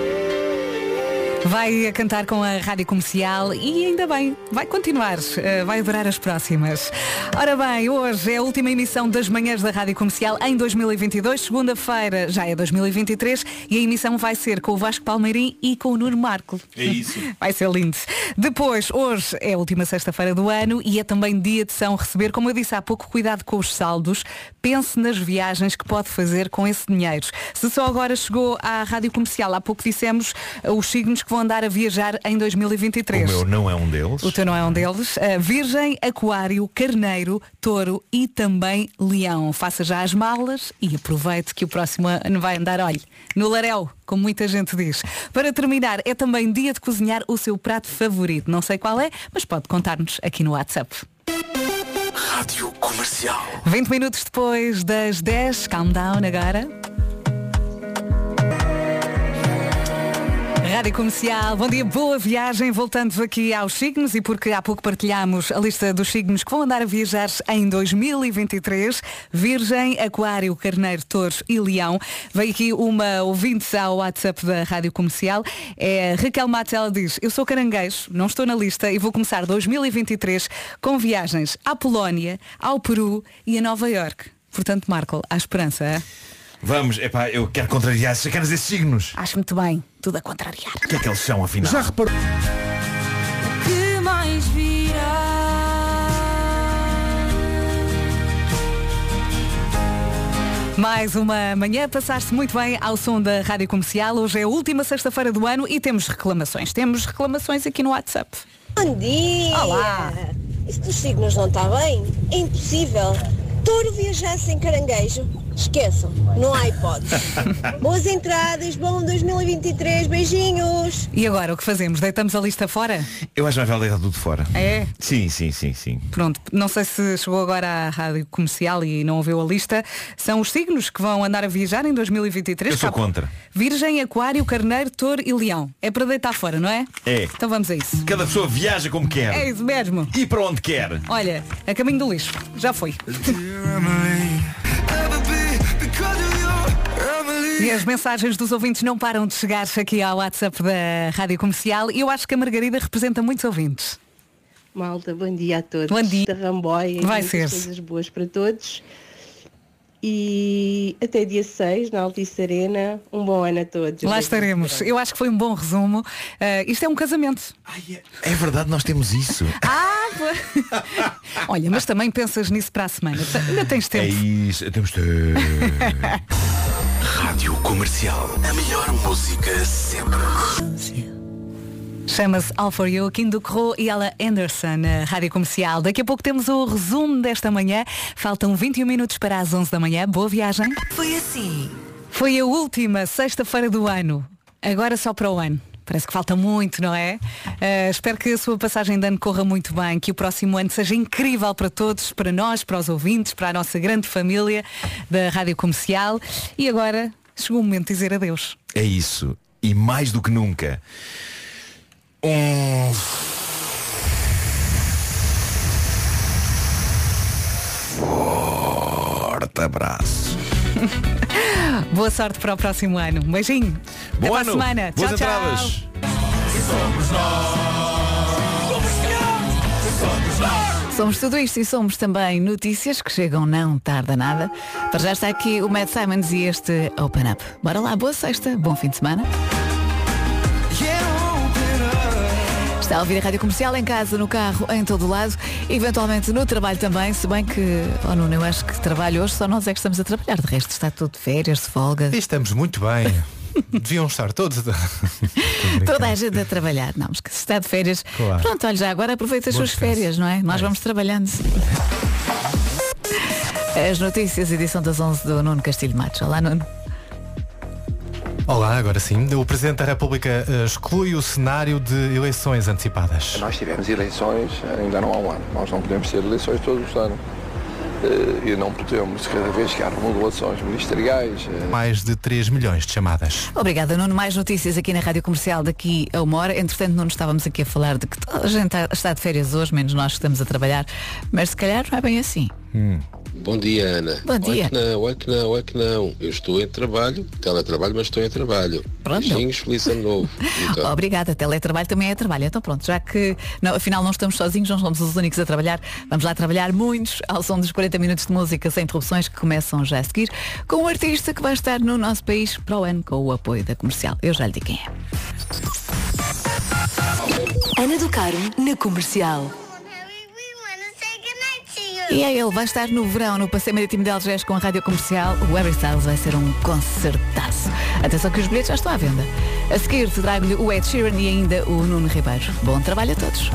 Vai a cantar com a rádio comercial e ainda bem, vai continuar, eh, vai adorar as próximas. Ora bem, hoje é a última emissão das manhãs da rádio comercial em 2022, segunda-feira já é 2023 e a emissão vai ser com o Vasco Palmeirim e com o Nuno Marco. É isso. *laughs* Vai ser lindo. Depois, hoje é a última sexta-feira do ano e é também dia de São Receber. Como eu disse há pouco, cuidado com os saldos. Pense nas viagens que pode fazer com esse dinheiro. Se só agora chegou à rádio comercial, há pouco dissemos uh, os signos que vão andar a viajar em 2023. O meu não é um deles. O teu não é um deles. Uh, Virgem, Aquário, Carneiro, Touro e também Leão. Faça já as malas e aproveite que o próximo ano vai andar, olhe, no Laréu, como muita gente diz. Para terminar, é também dia de cozinhar o seu prato favorito. Não sei qual é, mas pode contar-nos aqui no WhatsApp. Rádio Comercial. 20 minutos depois das 10, calm down agora. Rádio Comercial, bom dia, boa viagem. Voltando aqui aos signos e porque há pouco partilhámos a lista dos signos que vão andar a viajar em 2023. Virgem, Aquário, Carneiro, Touro e Leão. Veio aqui uma ouvinte ao WhatsApp da Rádio Comercial. É Raquel Matos, ela diz, eu sou caranguejo, não estou na lista e vou começar 2023 com viagens à Polónia, ao Peru e a Nova York. Portanto, Marco, há esperança, é? Vamos, epá, eu quero contrariar esses, quero esses signos. Acho muito bem, tudo a contrariar. O que é que eles são afinal? Já reparou? que mais Mais uma manhã, passar-se muito bem ao som da Rádio Comercial. Hoje é a última sexta-feira do ano e temos reclamações. Temos reclamações aqui no WhatsApp. Bom dia! Olá! Isso dos signos não está bem? É impossível. Touro viajar sem caranguejo? Esqueçam, não há hipótese. *laughs* Boas entradas, bom 2023, beijinhos! E agora, o que fazemos? Deitamos a lista fora? Eu acho mais vale deitar tudo fora. É? Sim, sim, sim, sim. Pronto, não sei se chegou agora à Rádio Comercial e não ouviu a lista. São os signos que vão andar a viajar em 2023. Eu sou contra. Virgem, Aquário, Carneiro, Touro e Leão. É para deitar fora, não é? É. Então vamos a isso. Cada pessoa viaja como quer. É isso mesmo. E para onde quer. Olha, a caminho do lixo. Já foi. E as mensagens dos ouvintes não param de chegar aqui ao WhatsApp da Rádio Comercial e eu acho que a Margarida representa muitos ouvintes. Malta, bom dia a todos. Bom dia. Da Ramboy, Vai ser. coisas boas para todos. E até dia 6, na Altice Arena, um bom ano a todos. Lá estaremos. Eu acho que foi um bom resumo. Uh, isto é um casamento. É verdade, nós temos isso. *laughs* Ah. Olha, mas também pensas nisso para a semana. Ainda tens É tempo. isso, temos de... *laughs* Rádio Comercial. A melhor música sempre. Chama-se All For You, Kim Ducro e ela Anderson, na Rádio Comercial. Daqui a pouco temos o resumo desta manhã. Faltam 21 minutos para as 11 da manhã. Boa viagem. Foi assim. Foi a última sexta-feira do ano. Agora só para o ano. Parece que falta muito, não é? Uh, espero que a sua passagem de ano corra muito bem, que o próximo ano seja incrível para todos, para nós, para os ouvintes, para a nossa grande família da Rádio Comercial. E agora chegou o momento de dizer adeus. É isso. E mais do que nunca. Um forte abraço. *laughs* Boa sorte para o próximo ano. Um beijinho. Até Bom para a ano. semana. Boas tchau, tchau. entradas. Somos tudo isto e somos também notícias que chegam não tarda nada. Para já está aqui o Matt Simons e este Open Up. Bora lá, boa sexta, bom fim de semana. Está a ouvir a Rádio Comercial em casa, no carro, em todo lado, eventualmente no trabalho também, se bem que, oh Nuno, eu acho que trabalho hoje só nós é que estamos a trabalhar, de resto está tudo de férias, de folga. E estamos muito bem. *laughs* Deviam estar todos. a- *laughs* Toda a gente a trabalhar. Não, mas que se está de férias. Claro. Pronto, olha, já agora aproveita as Bom suas descanso. férias, não é? Nós vamos trabalhando. As notícias, edição das 11 do Nuno Castilho Matos. Olá, Nuno. Olá, agora sim. O Presidente da República eh, exclui o cenário de eleições antecipadas. Nós tivemos eleições ainda não há um ano. Nós não podemos ter eleições todos os anos. Eh, E não podemos, cada vez que há remodelações ministeriais. eh, Mais de 3 milhões de chamadas. Obrigada, Nuno. Mais notícias aqui na Rádio Comercial daqui a uma hora. Entretanto, Nuno, estávamos aqui a falar de que toda a gente está- está de férias hoje, menos nós que estamos a trabalhar. Mas se calhar não é bem assim. Bom dia, Ana. Bom dia. Olha que não, olha que não, olha que não. Eu estou em trabalho, teletrabalho, mas estou em trabalho. Pronto. Beijinhos, feliz ano novo. *laughs* Então. Obrigada, teletrabalho também é trabalho. Então pronto, já que não, afinal não estamos sozinhos, não somos os únicos a trabalhar, vamos lá trabalhar muitos ao som dos 40 minutos de música sem interrupções que começam já a seguir, com um artista que vai estar no nosso país para o ano com o apoio da comercial. Eu já lhe digo quem é. Ana do Carmo na comercial. E é ele, vai estar no verão no Passeio Marítimo de Algés com a rádio comercial. O Harry Styles vai ser um concertaço. Atenção que os bilhetes já estão à venda. A seguir, trago-lhe o Ed Sheeran e ainda o Nuno Ribeiro. Bom trabalho a todos.